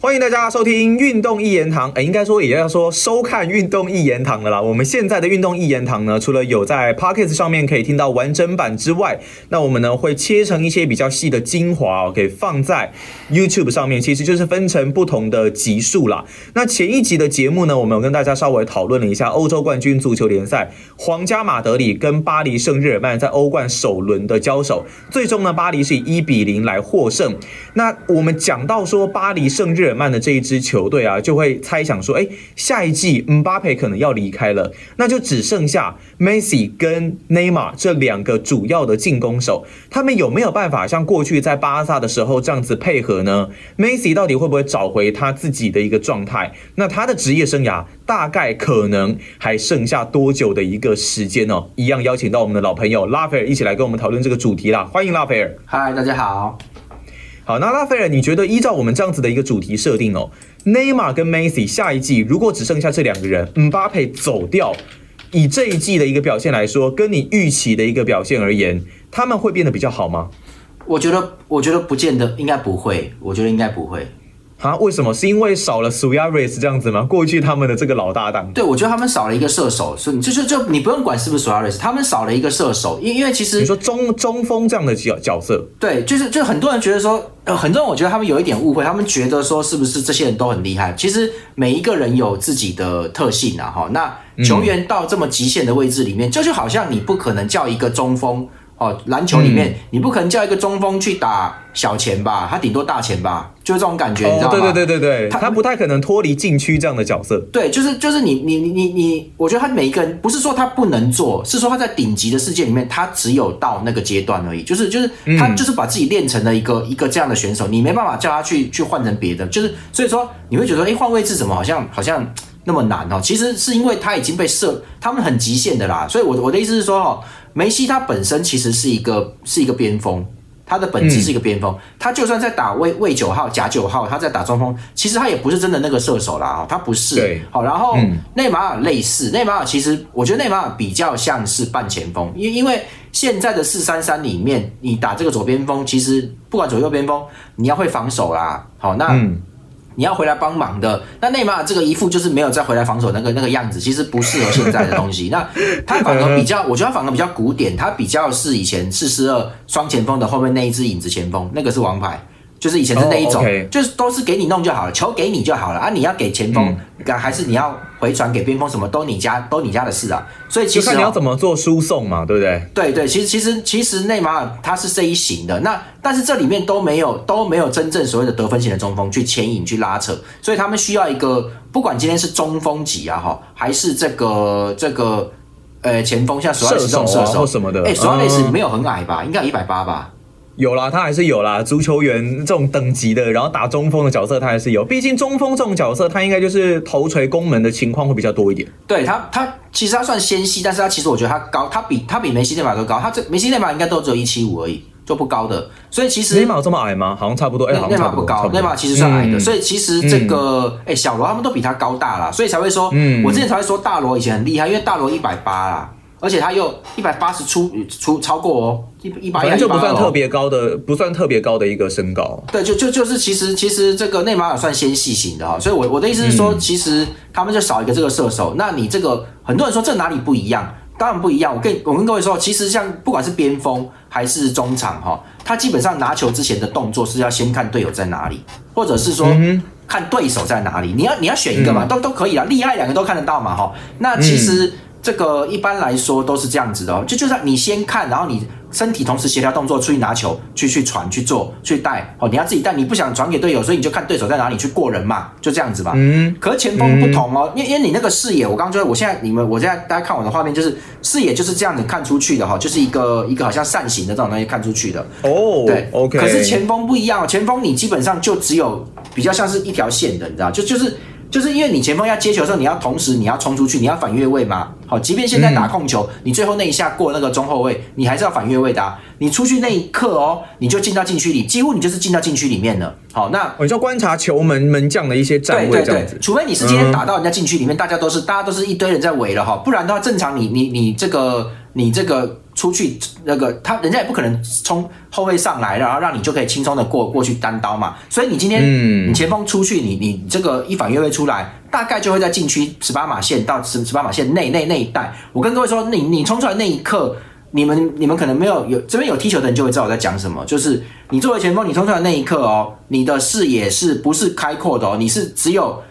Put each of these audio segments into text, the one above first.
欢迎大家收听《运动一言堂》，哎，应该说也要说收看《运动一言堂》的啦。我们现在的《运动一言堂》呢，除了有在 Pocket 上面可以听到完整版之外，那我们呢会切成一些比较细的精华哦，给放在 YouTube 上面，其实就是分成不同的集数啦。那前一集的节目呢，我们有跟大家稍微讨论了一下欧洲冠军足球联赛，皇家马德里跟巴黎圣日耳曼在欧冠首轮的交手，最终呢，巴黎是以一比零来获胜。那我们讲到说巴黎圣日耳曼的这一支球队啊，就会猜想说，哎，下一季姆巴佩可能要离开了，那就只剩下梅西跟内马尔这两个主要的进攻手，他们有没有办法像过去在巴萨的时候这样子配合呢？梅西到底会不会找回他自己的一个状态？那他的职业生涯大概可能还剩下多久的一个时间呢？一样邀请到我们的老朋友拉斐尔一起来跟我们讨论这个主题啦，欢迎拉斐尔。嗨，大家好。好，那拉斐尔，你觉得依照我们这样子的一个主题设定哦，内马尔跟梅西下一季如果只剩下这两个人，姆巴佩走掉，以这一季的一个表现来说，跟你预期的一个表现而言，他们会变得比较好吗？我觉得，我觉得不见得，应该不会。我觉得应该不会。啊？为什么？是因为少了苏亚瑞斯这样子吗？过去他们的这个老搭档。对，我觉得他们少了一个射手，所以就是就你不用管是不是苏亚瑞斯，他们少了一个射手，因因为其实你说中中锋这样的角角色，对，就是就很多人觉得说，呃，很多人我觉得他们有一点误会，他们觉得说是不是这些人都很厉害？其实每一个人有自己的特性啊，哈。那球员到这么极限的位置里面，就就好像你不可能叫一个中锋。哦，篮球里面你不可能叫一个中锋去打小前吧，他顶多大前吧，就是这种感觉，你知道吗？对对对对对，他不太可能脱离禁区这样的角色。对，就是就是你你你你你，我觉得他每一个人不是说他不能做，是说他在顶级的世界里面，他只有到那个阶段而已。就是就是他就是把自己练成了一个一个这样的选手，你没办法叫他去去换成别的。就是所以说你会觉得，哎，换位置怎么好像好像那么难哦？其实是因为他已经被设，他们很极限的啦。所以我我的意思是说，哦。梅西他本身其实是一个是一个边锋，他的本质是一个边锋。他就算在打卫卫九号、假九号，他在打中锋，其实他也不是真的那个射手啦，他不是。好，然后内马尔类似，内马尔其实我觉得内马尔比较像是半前锋，因因为现在的四三三里面，你打这个左边锋，其实不管左右边锋，你要会防守啦。好，那。你要回来帮忙的，那内马尔这个一副就是没有再回来防守那个那个样子，其实不适合现在的东西。那 他反而比较，我觉得他反而比较古典，他比较是以前四四二双前锋的后面那一只影子前锋，那个是王牌。就是以前是那一种，就是都是给你弄就好了，球给你就好了啊！你要给前锋，还是你要回传给边锋，什么都你家都你家的事啊！所以其实你要怎么做输送嘛，对不对？对对，其实其实其实内马尔他是这一型的，那但是这里面都没有都没有真正所谓的得分型的中锋去牵引去拉扯，所以他们需要一个不管今天是中锋级啊哈，还是这个这个呃前锋像索尔斯这种射手什么的，哎，索尔斯没有很矮吧？应该有一百八吧？有啦，他还是有啦。足球员这种等级的，然后打中锋的角色，他还是有。毕竟中锋这种角色，他应该就是头锤攻门的情况会比较多一点。对他，他其实他算纤细，但是他其实我觉得他高，他比他比梅西内马尔都高。他这梅西内马尔应该都只有一七五而已，就不高的。所以其实内马尔这么矮吗？好像差不多。哎，内马尔不高，内马尔其实算矮的。所以其实这个哎小罗他们都比他高大了，所以才会说，我之前才会说大罗以前很厉害，因为大罗一百八啦。而且他又一百八十出出超过哦，一一百就不算特别高的，不算特别高的一个身高。对，就就就是其实其实这个内马尔算纤细型的哈，所以我我的意思是说，其实他们就少一个这个射手。那你这个很多人说这哪里不一样？当然不一样。我跟我跟各位说，其实像不管是边锋还是中场哈，他基本上拿球之前的动作是要先看队友在哪里，或者是说嗯看对手在哪里。你要你要选一个嘛，都都可以啊，厉害两个都看得到嘛哈。那其实。这个一般来说都是这样子的，就就是你先看，然后你身体同时协调动作出去拿球，去去传去做去带哦，你要自己带，你不想传给队友，所以你就看对手在哪里去过人嘛，就这样子吧。嗯。可是前锋不同哦，因因为你那个视野，我刚刚说，我现在你们我现在大家看我的画面，就是视野就是这样子看出去的哈，就是一个一个好像扇形的这种东西看出去的。哦。对。OK。可是前锋不一样，前锋你基本上就只有比较像是一条线的，你知道，就就是。就是因为你前锋要接球的时候，你要同时你要冲出去，你要反越位嘛。好，即便现在打控球，你最后那一下过那个中后卫，你还是要反越位的。你出去那一刻哦，你就进到禁区里，几乎你就是进到禁区里面了。好，那我就观察球门门将的一些站位这样子。除非你是今天打到人家禁区里面，大家都是大家都是一堆人在围了哈，不然的话正常你你你这个你这个。出去那个他人家也不可能冲后卫上来，然后让你就可以轻松的过过去单刀嘛。所以你今天嗯你前锋出去，你你这个一反越位出来，大概就会在禁区十八码线到十十八码线内内那一带。我跟各位说，你你冲出来那一刻。你们你们可能没有有这边有踢球的人就会知道我在讲什么，就是你作为前锋，你冲出来那一刻哦，你的视野是不是开阔的哦？你是只有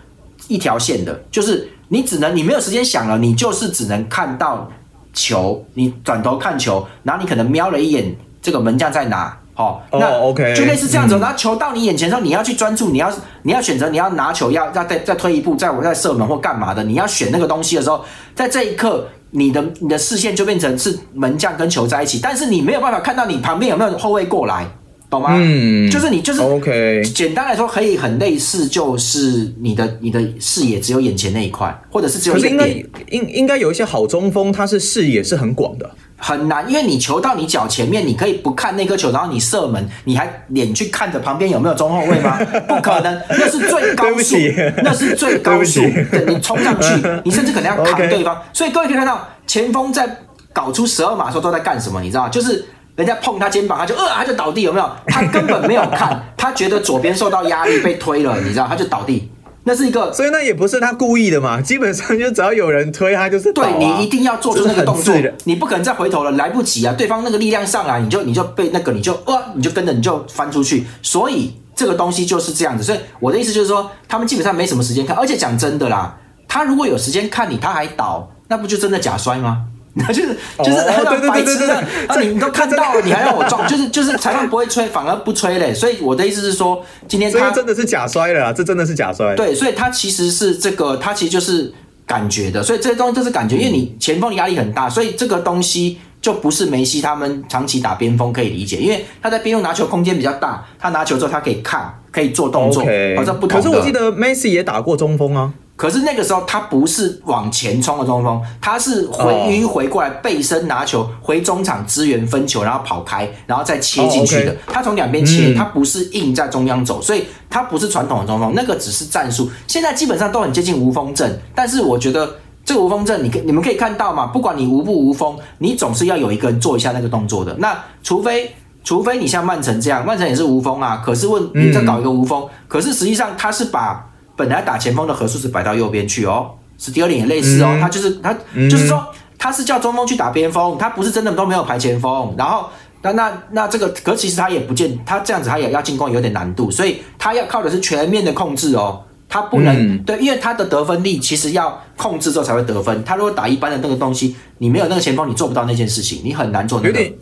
一条线的，就是你只能你没有时间想了，你就是只能看到球，你转头看球，然后你可能瞄了一眼这个门将在哪，哦，哦那 OK，就类似这样子然后球到你眼前的时候，你要去专注，你要你要选择你要拿球，要要再再推一步，再我再射门或干嘛的，你要选那个东西的时候，在这一刻。你的你的视线就变成是门将跟球在一起，但是你没有办法看到你旁边有没有后卫过来，懂吗？嗯就是你就是 OK，简单来说，可以很类似，就是你的你的视野只有眼前那一块，或者是只有可是应该一个点，应应该有一些好中锋，他是视野是很广的。很难，因为你球到你脚前面，你可以不看那颗球，然后你射门，你还脸去看着旁边有没有中后卫吗？不可能，那是最高速那是最高速对你冲上去，你甚至可能要扛对方。所以各位可以看到，前锋在搞出十二码的时候都在干什么，你知道吗？就是。人家碰他肩膀，他就呃，他就倒地，有没有？他根本没有看，他觉得左边受到压力被推了，你知道，他就倒地。那是一个所以那也不是他故意的嘛，基本上就只要有人推他就是倒对啊你一定要做出那个动作你不可能再回头了，来不及啊！对方那个力量上来，你就你就被那个你就呃，你就跟着你就翻出去，所以这个东西就是这样子。所以我的意思就是说，他们基本上没什么时间看，而且讲真的啦，他如果有时间看你，他还倒，那不就真的假摔吗？那 就是就是对对白痴的对对对，啊！你你都看到了，你还让我撞，就是 就是裁判不会吹，反而不吹嘞。所以我的意思是说，今天他真的是假摔了，这真的是假摔。对，所以他其实是这个，他其实就是感觉的，所以这些东西都是感觉，因为你前锋的压力很大，所以这个东西就不是梅西他们长期打边锋可以理解，因为他在边路拿球空间比较大，他拿球之后他可以看，可以做动作，OK，哦，不同。可是我记得 Messi 也打过中锋啊。可是那个时候他不是往前冲的中锋，他是回哦迂回过来背身拿球回中场支援分球，然后跑开，然后再切进去的。他从两边切，嗯他不是硬在中央走，所以他不是传统的中锋，那个只是战术。现在基本上都很接近无锋阵，但是我觉得。这个无锋阵，你可你们可以看到嘛？不管你无不无锋，你总是要有一个人做一下那个动作的。那除非除非你像曼城这样，曼城也是无锋啊，可是问你再搞一个无锋，可是实际上他是把本来打前锋的何数是摆到右边去哦，史蒂尔林也类似哦，嗯他就是他、就是说他是叫中锋去打边锋，他不是真的都没有排前锋，然后。那那那这个，可其实他也不见他这样子，他也要进攻有点难度，所以他要靠的是全面的控制哦，他不能、嗯对，因为他的得分力其实要控制之后才会得分。他如果打一般的那个东西，你没有那个前锋，你做不到那件事情，你很难做那个。有点，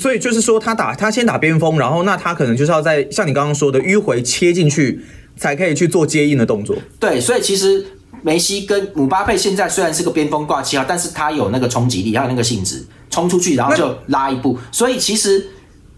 所以就是说他打他先打边锋，然后那他可能就是要在像你刚刚说的迂回切进去，才可以去做接应的动作。对，所以其实梅西跟姆巴佩现在虽然是个边锋挂七号，但是他有那个冲击力，还有那个性质，冲出去然后就拉一步，所以其实。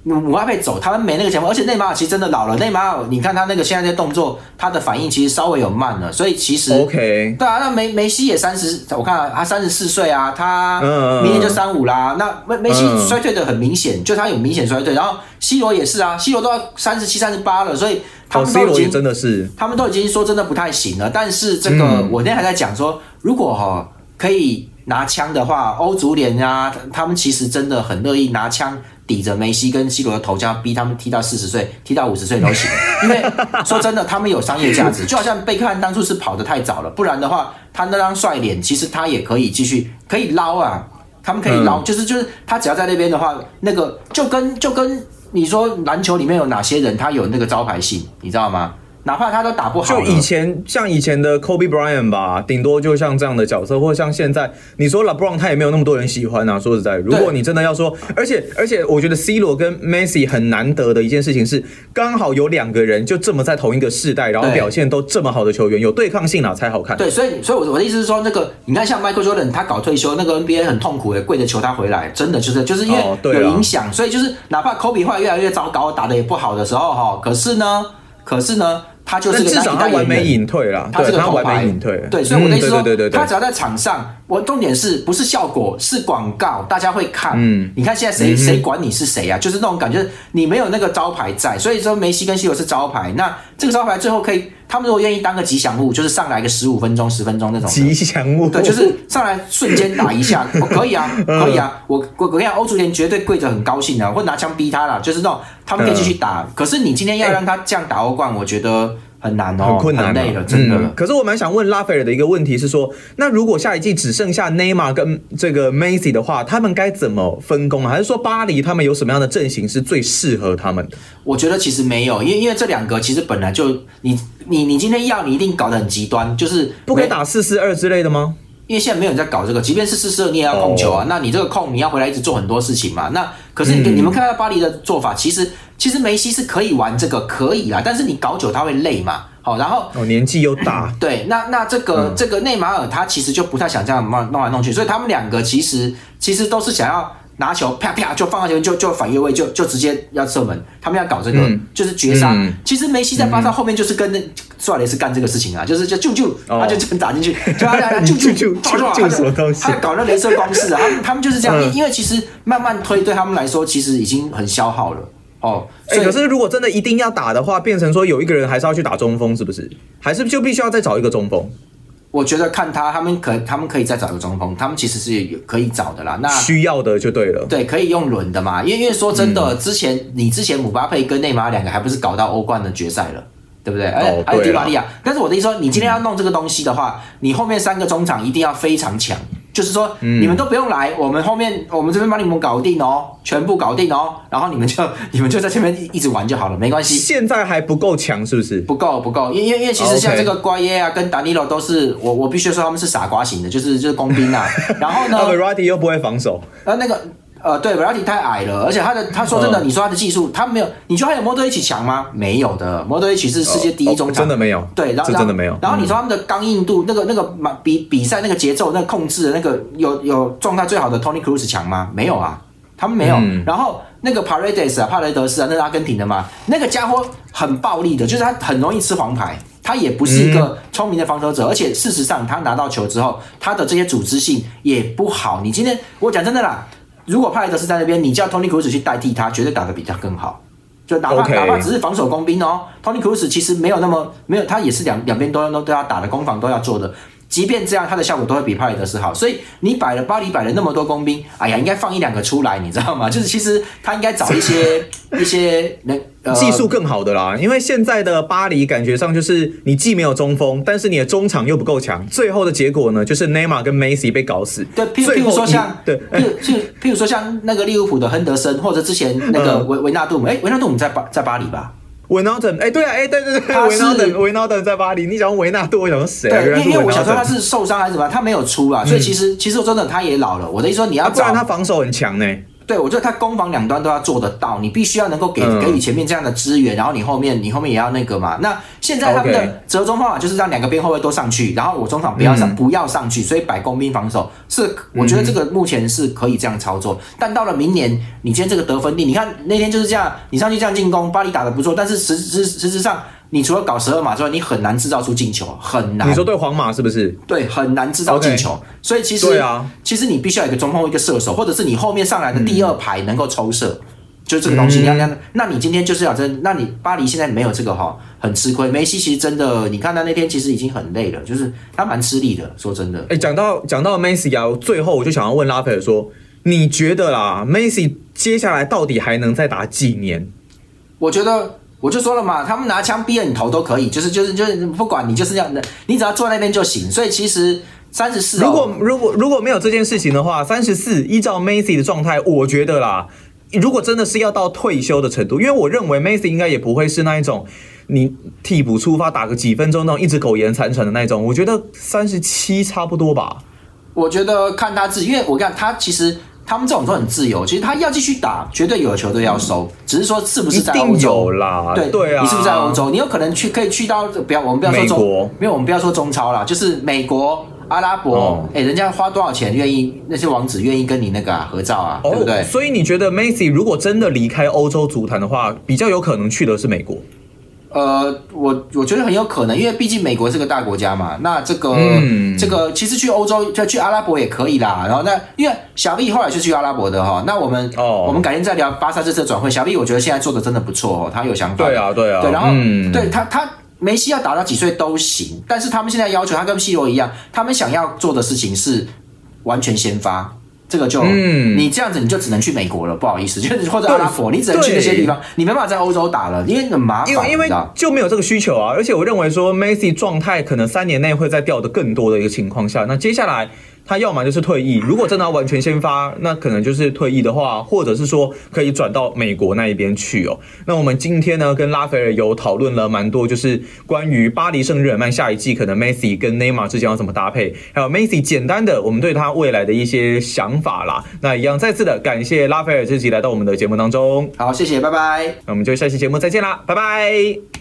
姆姆巴佩走，他们没那个前锋，而且内马尔其实真的老了。内马尔，你看他那个现在的动作，他的反应其实稍微有慢了，所以其实 OK，对啊，那梅梅西也三十，我看啊他三十四岁啊，他明年就三五啦。那梅梅西嗯衰退的很明显，就他有明显衰退。然后 C 罗也是啊，C 罗都要三十七、三十八了，所以他们都已经真的是，他们都已经说真的不太行了。但是这个、嗯我那天还在讲说，如果哈、可以拿枪的话，欧足联啊，他们其实真的很乐意拿枪抵着梅西跟 C 罗的头，这样逼他们踢到四十岁、踢到五十岁都行。因为说真的，他们有商业价值，就好像贝克汉当初是跑得太早了，不然的话，他那张帅脸，其实他也可以继续可以捞啊。他们可以捞，嗯就是就是他只要在那边的话，那个就跟就跟你说篮球里面有哪些人他有那个招牌性，你知道吗？哪怕他都打不好，就以前像以前的 Kobe Bryant 吧，顶多就像这样的角色，或者像现在你说 LeBron 他也没有那么多人喜欢啊。说实在，如果你真的要说，而且而且我觉得 C 罗跟 Messi 很难得的一件事情是，刚好有两个人就这么在同一个世代，然后表现都这么好的球员，有对抗性啦才好看。对，所以所以我我的意思是说，那个你看像 Michael Jordan 他搞退休，那个 NBA 很痛苦的，跪着求他回来，真的就是就是因为有影响，所以就是哪怕 Kobe 后来越来越糟糕，打得也不好的时候哈，可是呢，可是呢，他就是个至少他完美隐退了，他是个完美隐退。对，所以我的意思说，对对对他只要在场上，我重点是不是效果，是广告，大家会看。嗯，你看现在谁谁管你是谁啊？就是那种感觉，你没有那个招牌在，所以说梅西跟西罗是招牌。那这个招牌最后可以。他们如果愿意当个吉祥物，就是上来个十五分钟、十分钟那种吉祥物，对，就是上来瞬间打一下，我 可以啊，可以啊，我我我跟你讲，欧足联绝对跪着很高兴的，或拿枪逼他了，就是那种他们可以继续打。可是你今天要让他这样打欧冠，我觉得。很难哦，很困难，累了，真的。可是我蛮想问拉斐尔的一个问题是说，那如果下一季只剩下内马尔跟这个梅西的话，他们该怎么分工啊？还是说巴黎他们有什么样的阵型是最适合他们的？我觉得其实没有，因为因为这两个其实本来就你你你今天要你一定搞得很极端，就是不可以打四四二之类的吗？因为现在没有人在搞这个，即便是四四二你也要控球啊。那你这个控你要回来一直做很多事情嘛。那可是你你们看到巴黎的做法，其实其实梅西是可以玩这个可以啦，但是你搞久他会累嘛。好，然后哦，年纪又大，对，那那这个这个内马尔他其实就不太想这样弄弄来弄去，所以他们两个其实其实都是想要拿球啪啪就放到前面就就反越位就就直接要射门，他们要搞这个就是绝杀。其实梅西在巴萨后面就是跟那苏亚雷斯干这个事情啊，就是就就就他就这么打进去，就他他就 就就就什么东西，他搞那镭射光式啊，他们他们就是这样，因为其实慢慢推对他们来说其实已经很消耗了。哦，哎，可是如果真的一定要打的话，变成说有一个人还是要去打中锋，是不是？还是就必须要再找一个中锋？我觉得看他，他们可他们可以再找一个中锋，他们其实是有可以找的啦。那需要的就对了，对，可以用轮的嘛。因为因为说真的，之前你之前姆巴佩跟内马尔两个还不是搞到欧冠的决赛了，对不对？哎，还有迪玛利亚。但是我的意思说，你今天要弄这个东西的话，你后面三个中场一定要非常强。就是说，你们都不用来，我们后面我们这边帮你们搞定哦，全部搞定哦，然后你们就 你们就在前面一直玩就好了，没关系。现在还不够强，是不是？不够，不够，因因因为其实像这个瓜耶啊，跟达尼洛都是我我必须说他们是傻瓜型的，就是就是工兵啊。然后呢 r a d y 又不会防守，呃，那个。呃，对 v e a t i 太矮了，而且他的他说真的，你说他的技术，他没有，你觉得他有摩托一起强吗？没有的，摩托一起是世界第一中场，真的没有。对，然后真的没有。然后你说他们的刚硬度，那个那个比比赛那个节奏，那个控制的那个有有状态最好的 Tony Cruz 强吗？没有啊，他们没有。然后那个 Paredes 啊，帕雷德斯啊，那是阿根廷的嘛，那个家伙很暴力的，就是他很容易吃黄牌，他也不是一个聪明的防守者，而且事实上他拿到球之后，他的这些组织性也不好。你今天我讲真的啦。如果帕雷德斯在那边，你叫 Tony Cruz 去代替他，绝对打得比他更好。就哪怕哪怕只是防守工兵哦，Tony Cruz 其实没有那么没有，他也是两两边都要都都要打的，攻防都要做的。即便这样，他的效果都会比帕雷德斯好。所以你摆了巴黎摆了那么多工兵，哎呀，应该放一两个出来，你知道吗？就是其实他应该找一些 一些能技术更好的啦。因为现在的巴黎感觉上就是你既没有中锋，但是你的中场又不够强，最后的结果呢，就是内马尔跟梅西被搞死。对，譬譬如说像对，譬譬譬如说像那个利物浦的亨德森，或者之前那个维维纳杜姆，哎，维纳杜姆在巴在巴黎吧？维纳顿，哎，对啊，哎，对对对，维纳顿，维纳顿在巴黎。你讲维纳顿，我想说谁？对，因为我想说他是受伤还是什么，他没有出啊，所以其实其实我真的他也老了。我的意思说，你要不然他防守很强呢。对，我觉得他攻防两端都要做得到，你必须要能够给给予前面这样的资源，然后你后面你后面也要那个嘛。那现在他们的折中方法就是让两个边后卫都上去，然后我中场不要上不要上去，所以摆工兵防守是我觉得这个目前是可以这样操作。但到了明年，你今天这个得分力，你看那天就是这样，你上去这样进攻，巴黎打得不错，但是实实实质上。你除了搞十二码之外，你很难制造出进球，很难。你说对皇马是不是？对，很难制造进球。所以其实，对啊，其实你必须要有一个中锋，一个射手，或者是你后面上来的第二排能够抽射，就这个东西。那那那你今天就是要真，那你巴黎现在没有这个哈，很吃亏。梅西其实真的，你看他那天其实已经很累了，就是他蛮吃力的。说真的，哎，讲到讲到梅西啊，最后我就想要问拉斐尔说，你觉得啦，梅西接下来到底还能再打几年？我觉得。我就说了嘛，他们拿枪逼着你投都可以，就是就是就是不管你就是这样的，你只要坐那边就行。所以其实三十四，如果如果如果没有这件事情的话，三十四依照 Macy 的状态，我觉得啦，如果真的是要到退休的程度，因为我认为 Macy 应该也不会是那一种你替补出发打个几分钟那种一直苟延残喘的那种。我觉得三十七差不多吧。我觉得看他自己，因为我看他其实。他们这种都很自由，其实他要继续打，绝对有球队要收，只是说是不是在欧洲啦？对对啊，你是不是在欧洲？你有可能去可以去到不要我们不要说中国，没有我们不要说中超啦，就是美国、阿拉伯，哎，人家花多少钱愿意那些王子愿意跟你那个合照啊？对不对？所以你觉得 Messi 如果真的离开欧洲足坛的话，比较有可能去的是美国？呃，我我觉得很有可能，因为毕竟美国是个大国家嘛。那这个、嗯这个其实去欧洲，就去阿拉伯也可以啦。然后那因为小 B 后来是去阿拉伯的哈。那我们、哦我们改天再聊巴萨这次转会。小 B 我觉得现在做的真的不错哦，他有想法。对啊，对啊，对，然后、嗯，对他他梅西要打到几岁都行，但是他们现在要求他跟 C 罗一样，他们想要做的事情是完全先发。这个就，嗯。你这样子你就只能去美国了，不好意思，就是或者阿拉伯，你只能去那些地方，你没办法在欧洲打了，因为很麻烦，因为就没有这个需求啊，而且我认为说 Messi 状态可能三年内会再掉的更多的一个情况下，那接下来他要么就是退役，如果真的要完全先发，那可能就是退役的话，或者是说可以转到美国那一边去哦。那我们今天呢跟拉斐尔有讨论了蛮多，就是关于巴黎圣日耳曼下一季可能 Messi 跟内马尔之间要怎么搭配，还有 Messi 简单的我们对他未来的一些想法啦。那一样再次的感谢拉斐尔这集来到我们的节目当中，好，谢谢，拜拜。那我们就下期节目再见啦，拜拜。